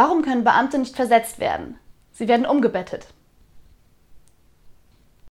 Warum können Beamte nicht versetzt werden? Sie werden umgebettet.